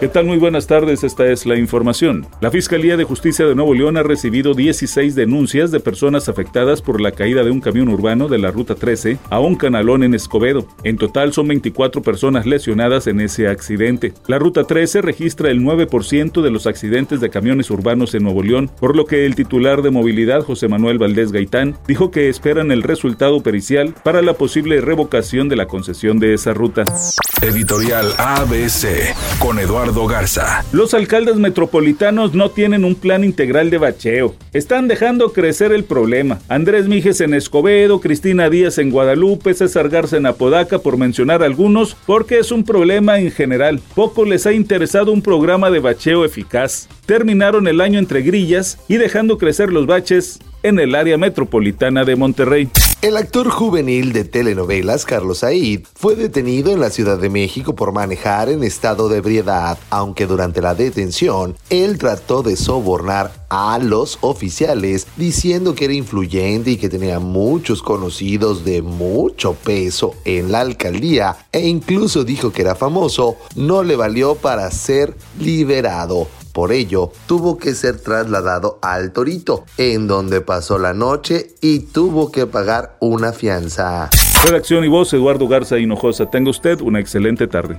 ¿Qué tal? Muy buenas tardes, esta es la información. La Fiscalía de Justicia de Nuevo León ha recibido 16 denuncias de personas afectadas por la caída de un camión urbano de la Ruta 13 a un canalón en Escobedo. En total son 24 personas lesionadas en ese accidente. La Ruta 13 registra el 9% de los accidentes de camiones urbanos en Nuevo León, por lo que el titular de movilidad, José Manuel Valdés Gaitán, dijo que esperan el resultado pericial para la posible revocación de la concesión de esa ruta. Editorial ABC con Eduardo Garza. Los alcaldes metropolitanos no tienen un plan integral de bacheo. Están dejando crecer el problema. Andrés Mijes en Escobedo, Cristina Díaz en Guadalupe, César Garza en Apodaca, por mencionar algunos, porque es un problema en general. Poco les ha interesado un programa de bacheo eficaz. Terminaron el año entre grillas y dejando crecer los baches en el área metropolitana de Monterrey. El actor juvenil de telenovelas Carlos Said fue detenido en la Ciudad de México por manejar en estado de ebriedad, aunque durante la detención él trató de sobornar a los oficiales diciendo que era influyente y que tenía muchos conocidos de mucho peso en la alcaldía e incluso dijo que era famoso, no le valió para ser liberado. Por ello, tuvo que ser trasladado al Torito, en donde pasó la noche y tuvo que pagar una fianza. Redacción y voz, Eduardo Garza Hinojosa. Tenga usted una excelente tarde.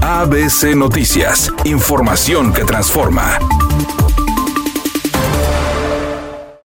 ABC Noticias, información que transforma.